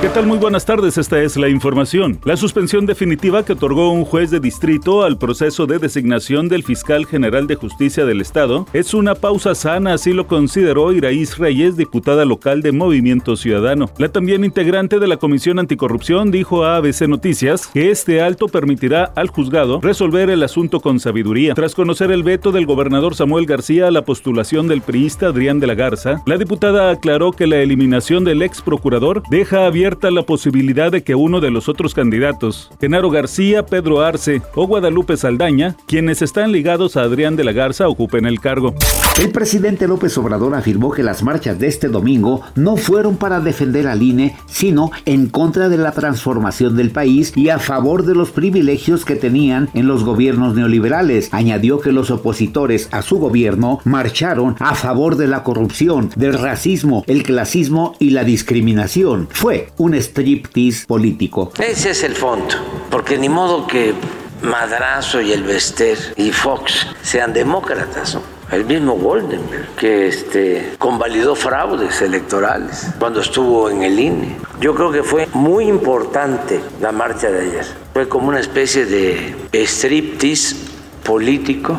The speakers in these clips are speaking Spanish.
¿Qué tal? Muy buenas tardes, esta es la información. La suspensión definitiva que otorgó un juez de distrito al proceso de designación del fiscal general de justicia del Estado es una pausa sana, así lo consideró Iraís Reyes, diputada local de Movimiento Ciudadano. La también integrante de la Comisión Anticorrupción dijo a ABC Noticias que este alto permitirá al juzgado resolver el asunto con sabiduría. Tras conocer el veto del gobernador Samuel García a la postulación del priista Adrián de la Garza, la diputada aclaró que la eliminación del ex procurador deja abierto la posibilidad de que uno de los otros candidatos, Genaro García, Pedro Arce o Guadalupe Saldaña, quienes están ligados a Adrián de la Garza, ocupen el cargo. El presidente López Obrador afirmó que las marchas de este domingo no fueron para defender al INE, sino en contra de la transformación del país y a favor de los privilegios que tenían en los gobiernos neoliberales. Añadió que los opositores a su gobierno marcharon a favor de la corrupción, del racismo, el clasismo y la discriminación. Fue un striptease político. Ese es el fondo, porque ni modo que Madrazo y el Bester y Fox sean demócratas, el mismo Goldenberg, que este, convalidó fraudes electorales cuando estuvo en el INE. Yo creo que fue muy importante la marcha de ayer. Fue como una especie de striptease político.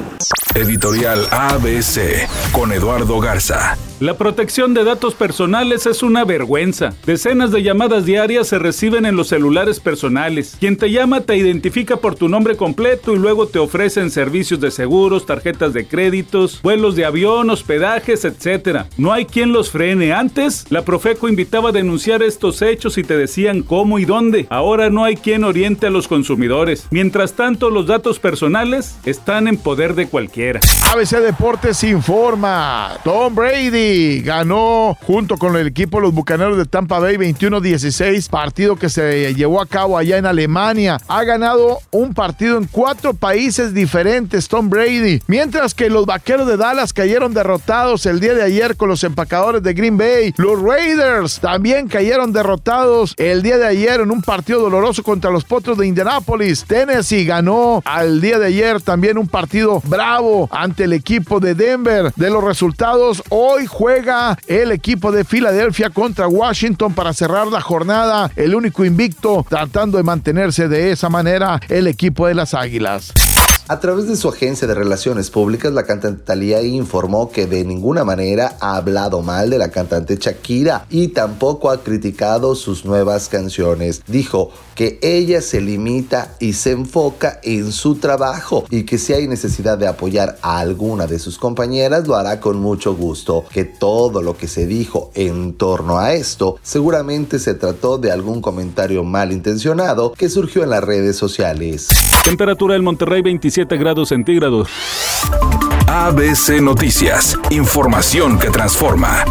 Editorial ABC con Eduardo Garza. La protección de datos personales es una vergüenza. Decenas de llamadas diarias se reciben en los celulares personales. Quien te llama te identifica por tu nombre completo y luego te ofrecen servicios de seguros, tarjetas de créditos, vuelos de avión, hospedajes, etc. No hay quien los frene. Antes, la Profeco invitaba a denunciar estos hechos y te decían cómo y dónde. Ahora no hay quien oriente a los consumidores. Mientras tanto, los datos personales están en poder de cualquiera. ABC Deportes informa. Tom Brady ganó junto con el equipo los Bucaneros de Tampa Bay 21-16, partido que se llevó a cabo allá en Alemania. Ha ganado un partido en cuatro países diferentes Tom Brady, mientras que los Vaqueros de Dallas cayeron derrotados el día de ayer con los empacadores de Green Bay. Los Raiders también cayeron derrotados el día de ayer en un partido doloroso contra los Potros de Indianapolis. Tennessee ganó al día de ayer también un partido bravo ante el equipo de Denver. De los resultados, hoy juega el equipo de Filadelfia contra Washington para cerrar la jornada. El único invicto tratando de mantenerse de esa manera el equipo de las Águilas. A través de su agencia de relaciones públicas, la cantante Thalía informó que de ninguna manera ha hablado mal de la cantante Shakira y tampoco ha criticado sus nuevas canciones. Dijo que ella se limita y se enfoca en su trabajo y que si hay necesidad de apoyar a alguna de sus compañeras lo hará con mucho gusto. Que todo lo que se dijo en torno a esto seguramente se trató de algún comentario malintencionado que surgió en las redes sociales. Temperatura en Monterrey 27 grados centígrados. ABC Noticias, información que transforma.